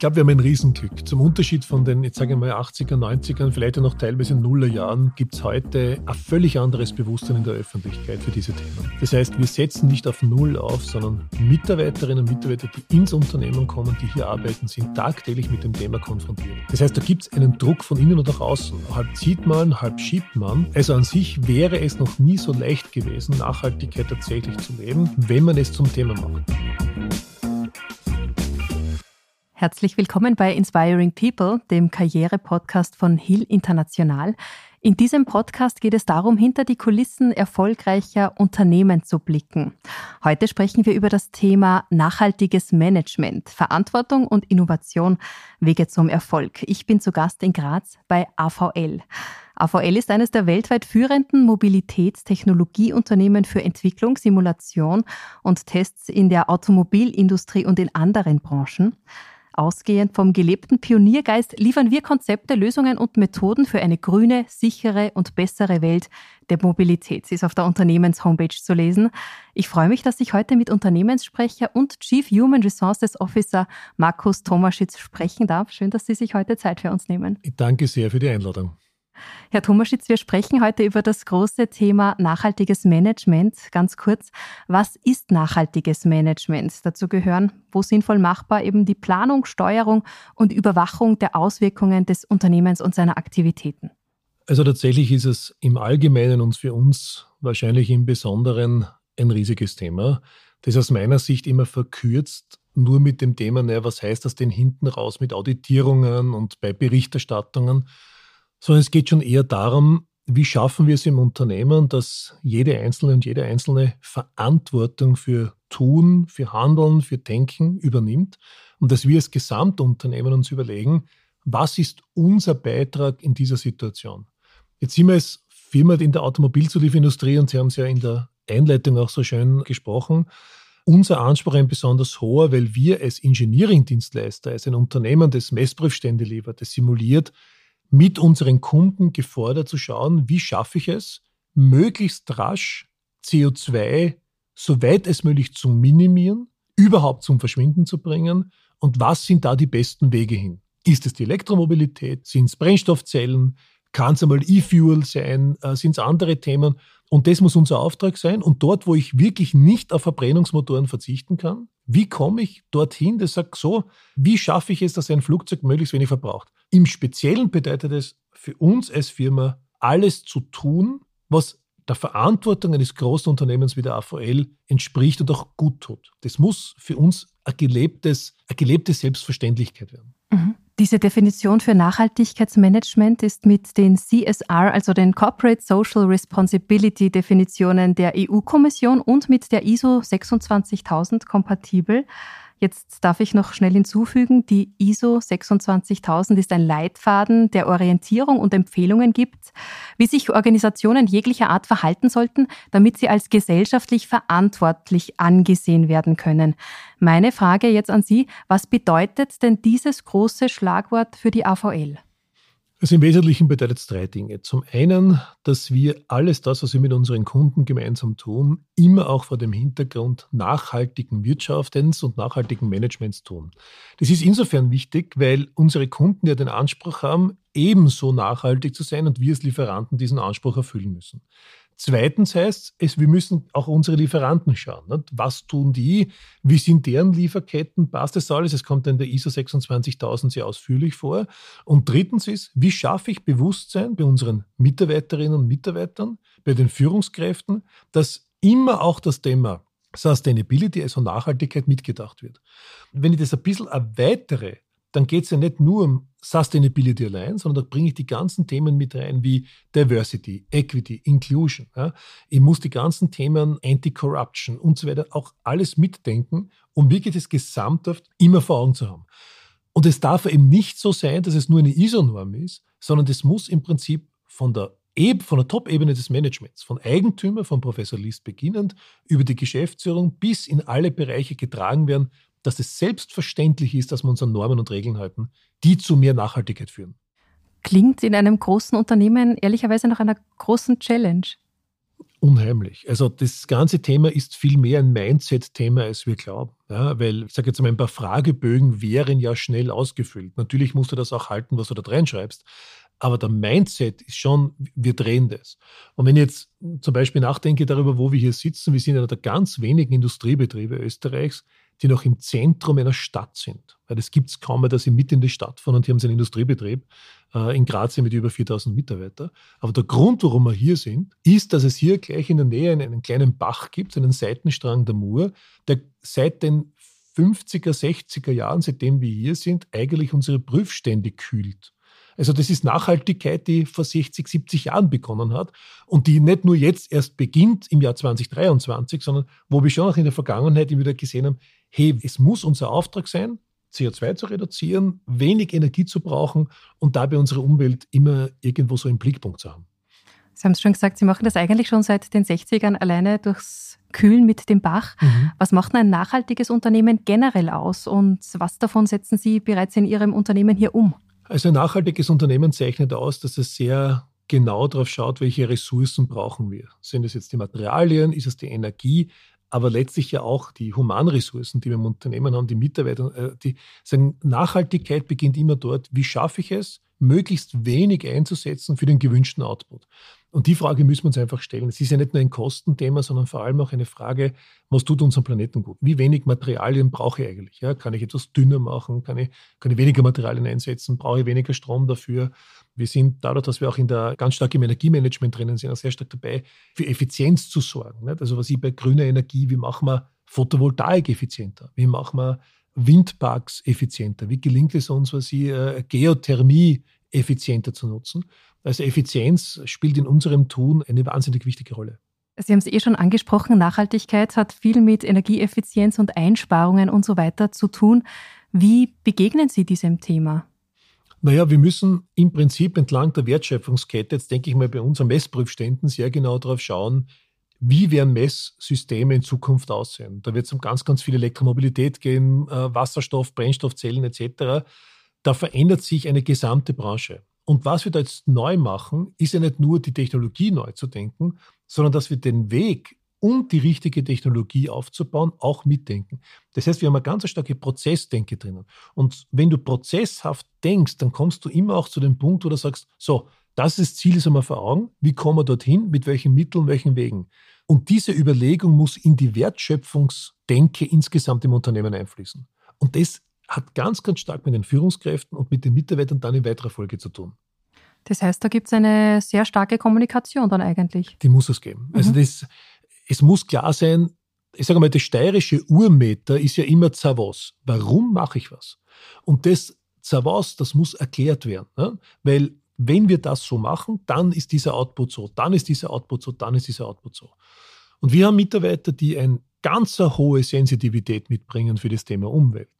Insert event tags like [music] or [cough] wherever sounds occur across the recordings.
glaube, wir haben ein Riesenglück. Zum Unterschied von den, jetzt sage ich mal, 80er, 90ern, vielleicht auch noch teilweise Nullerjahren, gibt es heute ein völlig anderes Bewusstsein in der Öffentlichkeit für diese Themen. Das heißt, wir setzen nicht auf Null auf, sondern Mitarbeiterinnen und Mitarbeiter, die ins Unternehmen kommen, die hier arbeiten, sind tagtäglich mit dem Thema konfrontiert. Das heißt, da gibt es einen Druck von innen und nach außen. Halb zieht man, halb schiebt man. Also an sich wäre es noch nie so leicht gewesen, Nachhaltigkeit tatsächlich zu leben, wenn man es zum Thema macht. Herzlich willkommen bei Inspiring People, dem Karriere-Podcast von Hill International. In diesem Podcast geht es darum, hinter die Kulissen erfolgreicher Unternehmen zu blicken. Heute sprechen wir über das Thema nachhaltiges Management, Verantwortung und Innovation, Wege zum Erfolg. Ich bin zu Gast in Graz bei AVL. AVL ist eines der weltweit führenden Mobilitätstechnologieunternehmen für Entwicklung, Simulation und Tests in der Automobilindustrie und in anderen Branchen. Ausgehend vom gelebten Pioniergeist liefern wir Konzepte, Lösungen und Methoden für eine grüne, sichere und bessere Welt der Mobilität. Sie ist auf der Unternehmenshomepage zu lesen. Ich freue mich, dass ich heute mit Unternehmenssprecher und Chief Human Resources Officer Markus Tomaschitz sprechen darf. Schön, dass Sie sich heute Zeit für uns nehmen. Ich danke sehr für die Einladung. Herr Thomaschitz, wir sprechen heute über das große Thema nachhaltiges Management. Ganz kurz, was ist nachhaltiges Management? Dazu gehören, wo sinnvoll machbar, eben die Planung, Steuerung und Überwachung der Auswirkungen des Unternehmens und seiner Aktivitäten. Also tatsächlich ist es im Allgemeinen und für uns wahrscheinlich im Besonderen ein riesiges Thema, das aus meiner Sicht immer verkürzt nur mit dem Thema, naja, was heißt das denn hinten raus mit Auditierungen und bei Berichterstattungen, sondern es geht schon eher darum, wie schaffen wir es im Unternehmen, dass jede Einzelne und jede Einzelne Verantwortung für Tun, für Handeln, für Denken übernimmt und dass wir als Gesamtunternehmen uns überlegen, was ist unser Beitrag in dieser Situation? Jetzt sind wir als Firma in der Automobilzulieferindustrie und Sie haben es ja in der Einleitung auch so schön gesprochen. Unser Anspruch ein besonders hoher, weil wir als Engineering-Dienstleister, als ein Unternehmen, das Messprüfstände liefert, das simuliert, mit unseren Kunden gefordert zu schauen, wie schaffe ich es, möglichst rasch CO2 soweit es möglich zu minimieren, überhaupt zum Verschwinden zu bringen und was sind da die besten Wege hin? Ist es die Elektromobilität? Sind es Brennstoffzellen? Kann es einmal E-Fuel sein? Äh, sind es andere Themen? Und das muss unser Auftrag sein. Und dort, wo ich wirklich nicht auf Verbrennungsmotoren verzichten kann, wie komme ich dorthin, das sagt so, wie schaffe ich es, dass ein Flugzeug möglichst wenig verbraucht? Im Speziellen bedeutet es für uns als Firma, alles zu tun, was der Verantwortung eines großen Unternehmens wie der AVL entspricht und auch gut tut. Das muss für uns ein gelebtes, eine gelebte Selbstverständlichkeit werden. Mhm. Diese Definition für Nachhaltigkeitsmanagement ist mit den CSR, also den Corporate Social Responsibility Definitionen der EU-Kommission und mit der ISO 26000 kompatibel. Jetzt darf ich noch schnell hinzufügen, die ISO 26000 ist ein Leitfaden, der Orientierung und Empfehlungen gibt, wie sich Organisationen jeglicher Art verhalten sollten, damit sie als gesellschaftlich verantwortlich angesehen werden können. Meine Frage jetzt an Sie, was bedeutet denn dieses große Schlagwort für die AVL? Also im Wesentlichen bedeutet es drei Dinge. Zum einen, dass wir alles das, was wir mit unseren Kunden gemeinsam tun, immer auch vor dem Hintergrund nachhaltigen Wirtschaftens und nachhaltigen Managements tun. Das ist insofern wichtig, weil unsere Kunden ja den Anspruch haben, ebenso nachhaltig zu sein und wir als Lieferanten diesen Anspruch erfüllen müssen. Zweitens heißt es, wir müssen auch unsere Lieferanten schauen. Nicht? Was tun die? Wie sind deren Lieferketten? Passt das alles? Es kommt in der ISO 26000 sehr ausführlich vor. Und drittens ist, wie schaffe ich Bewusstsein bei unseren Mitarbeiterinnen und Mitarbeitern, bei den Führungskräften, dass immer auch das Thema Sustainability, also Nachhaltigkeit, mitgedacht wird. Wenn ich das ein bisschen erweitere, dann geht es ja nicht nur um Sustainability allein, sondern da bringe ich die ganzen Themen mit rein wie Diversity, Equity, Inclusion. Ja. Ich muss die ganzen Themen Anti-Corruption und so weiter auch alles mitdenken, um wirklich das Gesamthaft immer vor Augen zu haben. Und es darf eben nicht so sein, dass es nur eine ISO-Norm ist, sondern das muss im Prinzip von der von der Top-Ebene des Managements, von Eigentümer, von Professor List beginnend, über die Geschäftsführung bis in alle Bereiche getragen werden, dass es selbstverständlich ist, dass wir uns an Normen und Regeln halten, die zu mehr Nachhaltigkeit führen. Klingt in einem großen Unternehmen ehrlicherweise nach einer großen Challenge. Unheimlich. Also das ganze Thema ist viel mehr ein Mindset-Thema, als wir glauben. Ja, weil, ich sage jetzt mal, ein paar Fragebögen wären ja schnell ausgefüllt. Natürlich musst du das auch halten, was du da reinschreibst. Aber der Mindset ist schon, wir drehen das. Und wenn ich jetzt zum Beispiel nachdenke darüber, wo wir hier sitzen, wir sind einer der ganz wenigen Industriebetriebe Österreichs, die noch im Zentrum einer Stadt sind. Weil es gibt es kaum mehr, dass sie mit in die Stadt fahren und hier haben sie einen Industriebetrieb äh, in Graz mit über 4000 Mitarbeitern. Aber der Grund, warum wir hier sind, ist, dass es hier gleich in der Nähe einen, einen kleinen Bach gibt, einen Seitenstrang der Mur, der seit den 50er, 60er Jahren, seitdem wir hier sind, eigentlich unsere Prüfstände kühlt. Also das ist Nachhaltigkeit, die vor 60, 70 Jahren begonnen hat und die nicht nur jetzt erst beginnt im Jahr 2023, sondern wo wir schon auch in der Vergangenheit wieder gesehen haben, hey, es muss unser Auftrag sein, CO2 zu reduzieren, wenig Energie zu brauchen und dabei unsere Umwelt immer irgendwo so im Blickpunkt zu haben. Sie haben es schon gesagt, Sie machen das eigentlich schon seit den 60ern alleine durchs Kühlen mit dem Bach. Mhm. Was macht ein nachhaltiges Unternehmen generell aus und was davon setzen Sie bereits in Ihrem Unternehmen hier um? Also ein nachhaltiges Unternehmen zeichnet aus, dass es sehr genau darauf schaut, welche Ressourcen brauchen wir. Sind es jetzt die Materialien, ist es die Energie, aber letztlich ja auch die Humanressourcen, die wir im Unternehmen haben, die Mitarbeiter, äh, die sagen, Nachhaltigkeit beginnt immer dort, wie schaffe ich es, möglichst wenig einzusetzen für den gewünschten Output. Und die Frage müssen wir uns einfach stellen. Es ist ja nicht nur ein Kostenthema, sondern vor allem auch eine Frage, was tut unserem Planeten gut? Wie wenig Materialien brauche ich eigentlich? Ja, kann ich etwas dünner machen? Kann ich, kann ich weniger Materialien einsetzen? Brauche ich weniger Strom dafür? Wir sind dadurch, dass wir auch in der ganz stark im Energiemanagement drinnen sind, auch sehr stark dabei, für Effizienz zu sorgen. Nicht? Also was ich bei grüner Energie, wie machen wir Photovoltaik effizienter? Wie machen wir Windparks effizienter? Wie gelingt es uns, was ich, äh, Geothermie effizienter zu nutzen? Also Effizienz spielt in unserem Tun eine wahnsinnig wichtige Rolle. Sie haben es eh schon angesprochen, Nachhaltigkeit hat viel mit Energieeffizienz und Einsparungen und so weiter zu tun. Wie begegnen Sie diesem Thema? Naja, wir müssen im Prinzip entlang der Wertschöpfungskette, jetzt denke ich mal bei unseren Messprüfständen, sehr genau darauf schauen, wie werden Messsysteme in Zukunft aussehen. Da wird es um ganz, ganz viel Elektromobilität gehen, äh, Wasserstoff, Brennstoffzellen etc. Da verändert sich eine gesamte Branche. Und was wir da jetzt neu machen, ist ja nicht nur die Technologie neu zu denken, sondern dass wir den Weg, um die richtige Technologie aufzubauen, auch mitdenken. Das heißt, wir haben eine ganz starke Prozessdenke drinnen. Und wenn du prozesshaft denkst, dann kommst du immer auch zu dem Punkt, wo du sagst, so, das ist das Ziel, ist einmal vor Augen. Wie kommen wir dorthin? Mit welchen Mitteln, welchen Wegen? Und diese Überlegung muss in die Wertschöpfungsdenke insgesamt im Unternehmen einfließen. Und das hat ganz, ganz stark mit den Führungskräften und mit den Mitarbeitern dann in weiterer Folge zu tun. Das heißt, da gibt es eine sehr starke Kommunikation dann eigentlich. Die muss es geben. Also mhm. Also das, es muss klar sein, ich sage mal, das steirische Urmeter ist ja immer Zavos. Warum mache ich was? Und das Zavos, das muss erklärt werden. Ne? Weil wenn wir das so machen, dann ist dieser Output so, dann ist dieser Output so, dann ist dieser Output so. Und wir haben Mitarbeiter, die eine ganz hohe Sensitivität mitbringen für das Thema Umwelt.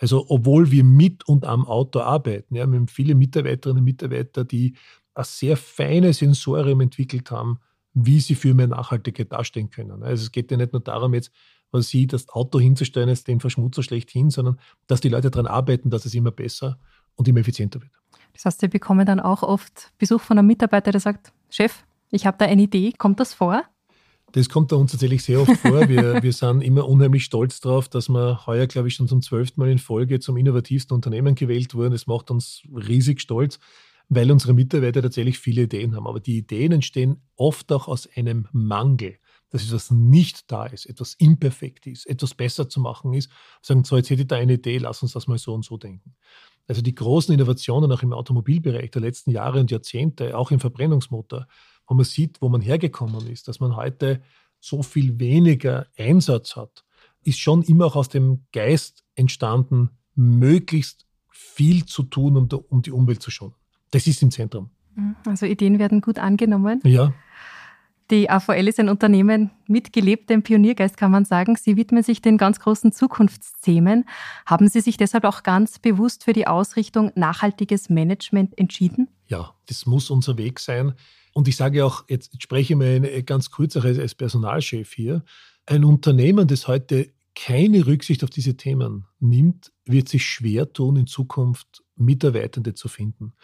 Also obwohl wir mit und am Auto arbeiten. Ja, wir haben viele Mitarbeiterinnen und Mitarbeiter, die ein sehr feines Sensorium entwickelt haben, wie sie für mehr Nachhaltigkeit dastehen können. Also es geht ja nicht nur darum, jetzt was sie das Auto hinzustellen, ist den Verschmutzer schlecht hin, sondern dass die Leute daran arbeiten, dass es immer besser und immer effizienter wird. Das heißt, Sie bekommen dann auch oft Besuch von einem Mitarbeiter, der sagt, Chef, ich habe da eine Idee, kommt das vor? Das kommt bei uns tatsächlich sehr oft vor. Wir, [laughs] wir sind immer unheimlich stolz darauf, dass wir heuer, glaube ich, schon zum zwölften Mal in Folge zum innovativsten Unternehmen gewählt wurden. Das macht uns riesig stolz, weil unsere Mitarbeiter tatsächlich viele Ideen haben. Aber die Ideen entstehen oft auch aus einem Mangel. Dass etwas nicht da ist, etwas imperfekt ist, etwas besser zu machen ist. Sagen, so, jetzt hätte ich da eine Idee, lass uns das mal so und so denken. Also die großen Innovationen auch im Automobilbereich der letzten Jahre und Jahrzehnte, auch im Verbrennungsmotor, wo man sieht, wo man hergekommen ist, dass man heute so viel weniger Einsatz hat, ist schon immer auch aus dem Geist entstanden, möglichst viel zu tun, um, um die Umwelt zu schonen. Das ist im Zentrum. Mhm. Also Ideen werden gut angenommen. Ja. Die AVL ist ein Unternehmen mit gelebtem Pioniergeist, kann man sagen. Sie widmen sich den ganz großen Zukunftsthemen. Haben Sie sich deshalb auch ganz bewusst für die Ausrichtung nachhaltiges Management entschieden? Ja, das muss unser Weg sein. Und ich sage auch, jetzt, spreche ich mal ganz kurz als Personalchef hier, ein Unternehmen, das heute keine Rücksicht auf diese Themen nimmt, wird sich schwer tun, in Zukunft Mitarbeitende zu finden.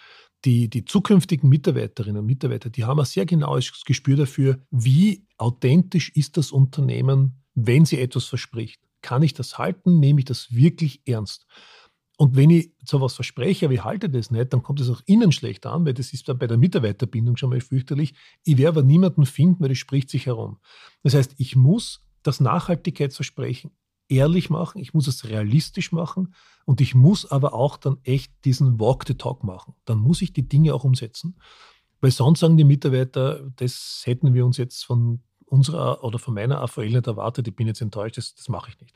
Die, die zukünftigen Mitarbeiterinnen und Mitarbeiter, die haben ein sehr genaues Gespür dafür, wie authentisch ist das Unternehmen, wenn sie etwas verspricht. Kann ich das halten? Nehme ich das wirklich ernst? Und wenn ich so was verspreche, aber ich halte das nicht, dann kommt es auch innen schlecht an, weil das ist dann bei der Mitarbeiterbindung schon mal fürchterlich. Ich werde aber niemanden finden, weil das spricht sich herum. Das heißt, ich muss das Nachhaltigkeitsversprechen ehrlich machen, ich muss es realistisch machen und ich muss aber auch dann echt diesen Walk the Talk machen. Dann muss ich die Dinge auch umsetzen, weil sonst sagen die Mitarbeiter, das hätten wir uns jetzt von unserer oder von meiner AVL nicht erwartet, ich bin jetzt enttäuscht, das, das mache ich nicht.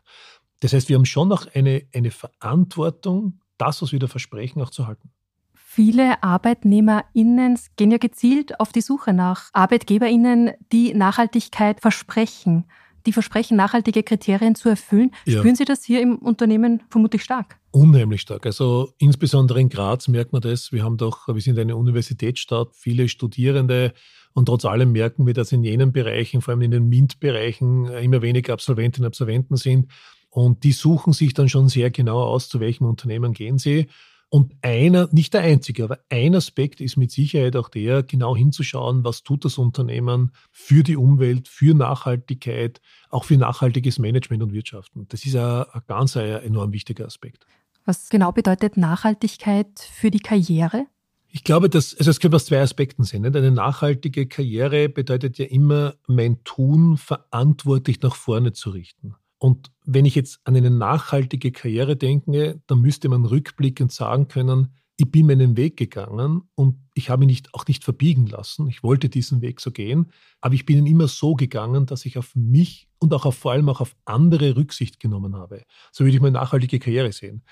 Das heißt, wir haben schon noch eine, eine Verantwortung, das, was wir da versprechen, auch zu halten. Viele ArbeitnehmerInnen gehen ja gezielt auf die Suche nach ArbeitgeberInnen, die Nachhaltigkeit versprechen, die versprechen, nachhaltige Kriterien zu erfüllen. Ja. Spüren Sie das hier im Unternehmen vermutlich stark? Unheimlich stark. Also insbesondere in Graz merkt man das. Wir haben doch, wir sind eine Universitätsstadt, viele Studierende und trotz allem merken wir, dass in jenen Bereichen, vor allem in den MINT-Bereichen, immer weniger Absolventinnen und Absolventen sind. Und die suchen sich dann schon sehr genau aus, zu welchem Unternehmen gehen sie. Und einer, nicht der einzige, aber ein Aspekt ist mit Sicherheit auch der, genau hinzuschauen, was tut das Unternehmen für die Umwelt, für Nachhaltigkeit, auch für nachhaltiges Management und Wirtschaften. Das ist ein, ein ganz ein enorm wichtiger Aspekt. Was genau bedeutet Nachhaltigkeit für die Karriere? Ich glaube, dass, also es könnte aus zwei Aspekten sehen. Nicht? Eine nachhaltige Karriere bedeutet ja immer, mein Tun verantwortlich nach vorne zu richten. Und wenn ich jetzt an eine nachhaltige Karriere denke, dann müsste man rückblickend sagen können, ich bin meinen Weg gegangen und ich habe mich nicht, auch nicht verbiegen lassen. Ich wollte diesen Weg so gehen, aber ich bin ihn immer so gegangen, dass ich auf mich und auch auf, vor allem auch auf andere Rücksicht genommen habe. So würde ich meine nachhaltige Karriere sehen.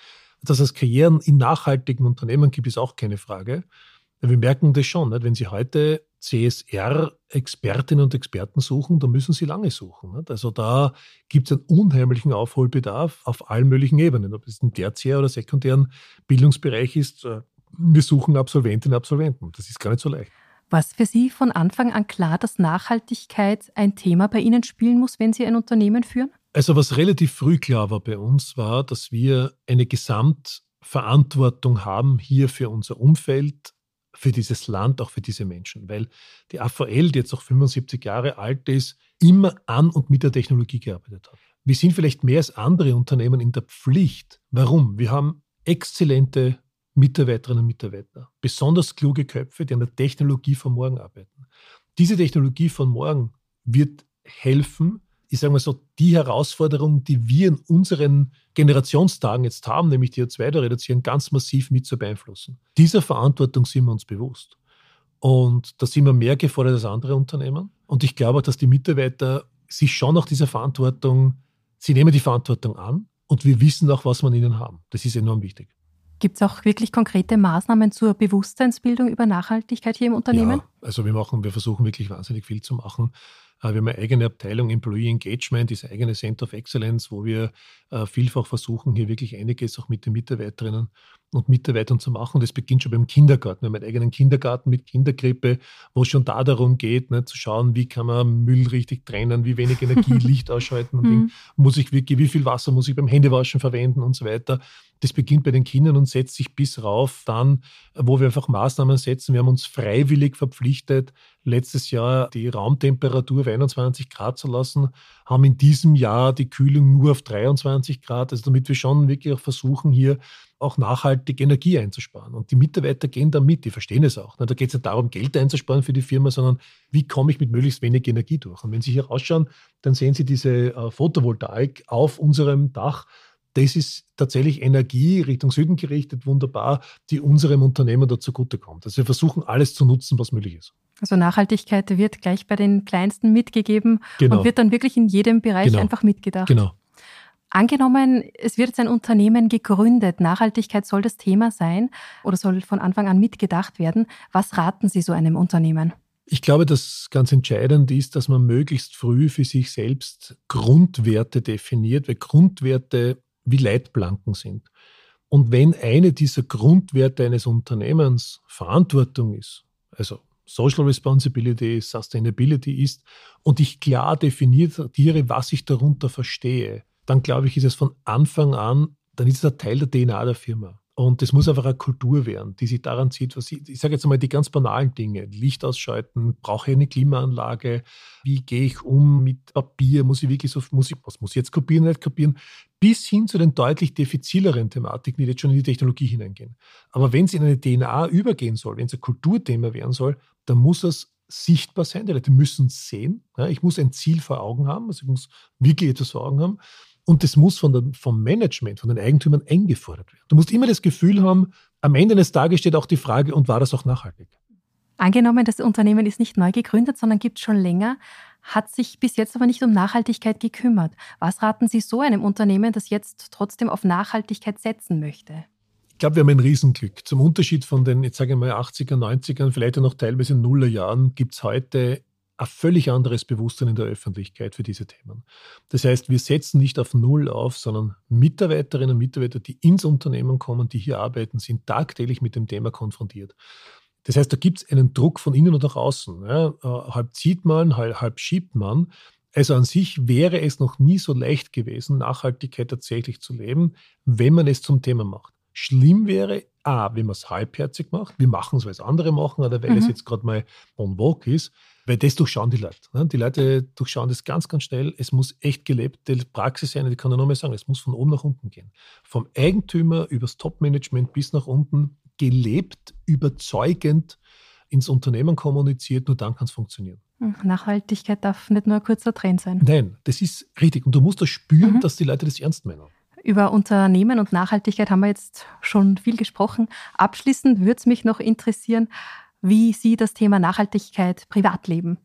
Dass es Karrieren in nachhaltigen Unternehmen gibt, ist auch keine Frage. Wir merken das schon, wenn Sie heute CSR-Expertinnen und Experten suchen, dann müssen sie lange suchen. Also da gibt es einen unheimlichen Aufholbedarf auf allen möglichen Ebenen, ob es ein tertiär oder sekundären Bildungsbereich ist. Äh, wir suchen Absolventinnen und Absolventen. Das ist gar nicht so leicht. War es für Sie von Anfang an klar, dass Nachhaltigkeit ein Thema bei Ihnen spielen muss, wenn Sie ein Unternehmen führen? Also was relativ früh klar war bei uns, war, dass wir eine Gesamtverantwortung haben hier für unser Umfeld, für dieses Land, auch für diese Menschen. Weil die AVL, die jetzt auch 75 Jahre alt ist, immer an und mit der Technologie gearbeitet hat. Wir sind vielleicht mehr als andere Unternehmen in der Pflicht. Warum? Wir haben exzellente Mitarbeiterinnen und Mitarbeiter, besonders kluge Köpfe, die an der Technologie von morgen arbeiten. Diese Technologie von morgen wird helfen, ich sage mal so, die Herausforderung, die wir in unseren Generationstagen jetzt haben, nämlich die CO2 zu reduzieren, ganz massiv mit zu beeinflussen. Dieser Verantwortung sind wir uns bewusst. Und da sind wir mehr gefordert als andere Unternehmen. Und ich glaube, dass die Mitarbeiter sich schon nach dieser Verantwortung, sie nehmen die Verantwortung an und wir wissen auch, was wir ihnen haben. Das ist enorm wichtig. Gibt es auch wirklich konkrete Maßnahmen zur Bewusstseinsbildung über Nachhaltigkeit hier im Unternehmen? Ja, also wir machen, wir versuchen wirklich wahnsinnig viel zu machen. Äh, wir haben eine eigene Abteilung Employee Engagement, das eigene Center of Excellence, wo wir äh, vielfach versuchen, hier wirklich einiges auch mit den Mitarbeiterinnen und Mitarbeitern zu machen. Das beginnt schon beim Kindergarten. Wir haben einen eigenen Kindergarten mit Kinderkrippe, wo es schon da darum geht, ne, zu schauen, wie kann man Müll richtig trennen, wie wenig Energie, [laughs] Licht ausschalten und mhm. muss ich wirklich, wie viel Wasser muss ich beim Händewaschen verwenden und so weiter. Das beginnt bei den Kindern und setzt sich bis rauf dann, wo wir einfach Maßnahmen setzen. Wir haben uns freiwillig verpflichtet, letztes Jahr die Raumtemperatur auf 21 Grad zu lassen, haben in diesem Jahr die Kühlung nur auf 23 Grad, also damit wir schon wirklich auch versuchen, hier auch nachhaltig Energie einzusparen. Und die Mitarbeiter gehen da mit, die verstehen es auch. Da geht es nicht darum, Geld einzusparen für die Firma, sondern wie komme ich mit möglichst wenig Energie durch. Und wenn Sie hier rausschauen, dann sehen Sie diese äh, Photovoltaik auf unserem Dach das ist tatsächlich Energie Richtung Süden gerichtet, wunderbar, die unserem Unternehmen dazu kommt. Also wir versuchen alles zu nutzen, was möglich ist. Also Nachhaltigkeit wird gleich bei den Kleinsten mitgegeben genau. und wird dann wirklich in jedem Bereich genau. einfach mitgedacht. Genau. Angenommen, es wird ein Unternehmen gegründet, Nachhaltigkeit soll das Thema sein oder soll von Anfang an mitgedacht werden. Was raten Sie so einem Unternehmen? Ich glaube, das ganz Entscheidende ist, dass man möglichst früh für sich selbst Grundwerte definiert, weil Grundwerte wie Leitplanken sind. Und wenn eine dieser Grundwerte eines Unternehmens Verantwortung ist, also Social Responsibility, Sustainability ist, und ich klar definiere, was ich darunter verstehe, dann glaube ich, ist es von Anfang an, dann ist es ein Teil der DNA der Firma. Und das muss einfach eine Kultur werden, die sich daran zieht, was ich, ich sage jetzt einmal die ganz banalen Dinge. Licht ausschalten, brauche ich eine Klimaanlage, wie gehe ich um mit Papier, muss ich wirklich so, muss ich, was muss ich jetzt kopieren, nicht kopieren, bis hin zu den deutlich diffizileren Thematiken, die jetzt schon in die Technologie hineingehen. Aber wenn es in eine DNA übergehen soll, wenn es ein Kulturthema werden soll, dann muss es sichtbar sein. Die Leute müssen es sehen. Ich muss ein Ziel vor Augen haben, also ich muss wirklich etwas vor Augen haben. Und das muss von der, vom Management, von den Eigentümern eingefordert werden. Du musst immer das Gefühl haben, am Ende des Tages steht auch die Frage, und war das auch nachhaltig? Angenommen, das Unternehmen ist nicht neu gegründet, sondern gibt es schon länger, hat sich bis jetzt aber nicht um Nachhaltigkeit gekümmert. Was raten Sie so einem Unternehmen, das jetzt trotzdem auf Nachhaltigkeit setzen möchte? Ich glaube, wir haben ein Riesenglück. Zum Unterschied von den, jetzt sage ich mal, 80er, 90ern, vielleicht auch noch teilweise Nullerjahren, gibt es heute ein völlig anderes Bewusstsein in der Öffentlichkeit für diese Themen. Das heißt, wir setzen nicht auf Null auf, sondern Mitarbeiterinnen und Mitarbeiter, die ins Unternehmen kommen, die hier arbeiten, sind tagtäglich mit dem Thema konfrontiert. Das heißt, da gibt es einen Druck von innen und nach außen. Ja. Äh, halb zieht man, halb, halb schiebt man. Also an sich wäre es noch nie so leicht gewesen, Nachhaltigkeit tatsächlich zu leben, wenn man es zum Thema macht. Schlimm wäre, A, wenn man es halbherzig macht, wir machen es, weil es andere machen oder weil mhm. es jetzt gerade mal on vogue ist, weil das durchschauen die Leute. Ne? Die Leute durchschauen das ganz, ganz schnell. Es muss echt gelebte Praxis sein. Ich kann nur noch mal sagen, es muss von oben nach unten gehen. Vom Eigentümer übers Top-Management bis nach unten gelebt, überzeugend ins Unternehmen kommuniziert, nur dann kann es funktionieren. Hm, Nachhaltigkeit darf nicht nur ein kurzer Trend sein. Nein, das ist richtig. Und du musst das spüren, mhm. dass die Leute das ernst meinen. Über Unternehmen und Nachhaltigkeit haben wir jetzt schon viel gesprochen. Abschließend würde es mich noch interessieren, wie Sie das Thema Nachhaltigkeit privat leben.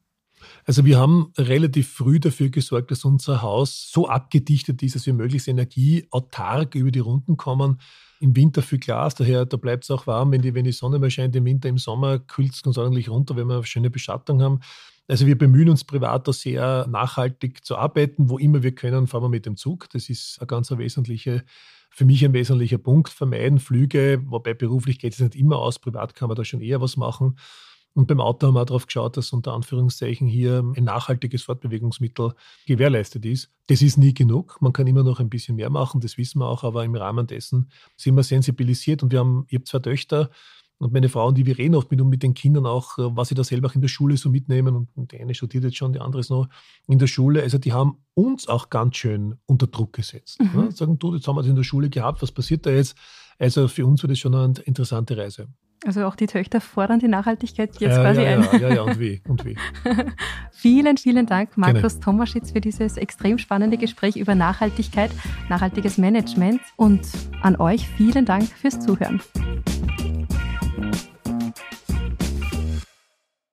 Also wir haben relativ früh dafür gesorgt, dass unser Haus so abgedichtet ist, dass wir möglichst energieautark über die Runden kommen. Im Winter viel Glas, daher da bleibt es auch warm, wenn die, wenn die Sonne mal scheint. Im Winter, im Sommer kühlt es uns ordentlich runter, wenn wir eine schöne Beschattung haben. Also wir bemühen uns privat da sehr nachhaltig zu arbeiten. Wo immer wir können, fahren wir mit dem Zug. Das ist ein ganz wesentliche für mich ein wesentlicher Punkt. Vermeiden Flüge, wobei beruflich geht es nicht immer aus, privat kann man da schon eher was machen. Und beim Auto haben wir darauf geschaut, dass unter Anführungszeichen hier ein nachhaltiges Fortbewegungsmittel gewährleistet ist. Das ist nie genug. Man kann immer noch ein bisschen mehr machen, das wissen wir auch, aber im Rahmen dessen sind wir sensibilisiert und wir haben, ich habe zwei Töchter, und meine Frau und die, wir reden oft mit, mit den Kindern auch, äh, was sie da selber auch in der Schule so mitnehmen. Und die eine studiert jetzt schon, die andere ist noch in der Schule. Also die haben uns auch ganz schön unter Druck gesetzt. Mhm. Ja, sagen, du, jetzt haben wir das in der Schule gehabt, was passiert da jetzt? Also für uns war das schon eine interessante Reise. Also auch die Töchter fordern die Nachhaltigkeit jetzt ja, quasi ja, ein. Ja, ja, ja, und wie, und wie. [laughs] vielen, vielen Dank, Markus Gerne. Tomaschitz, für dieses extrem spannende Gespräch über Nachhaltigkeit, nachhaltiges Management und an euch vielen Dank fürs Zuhören.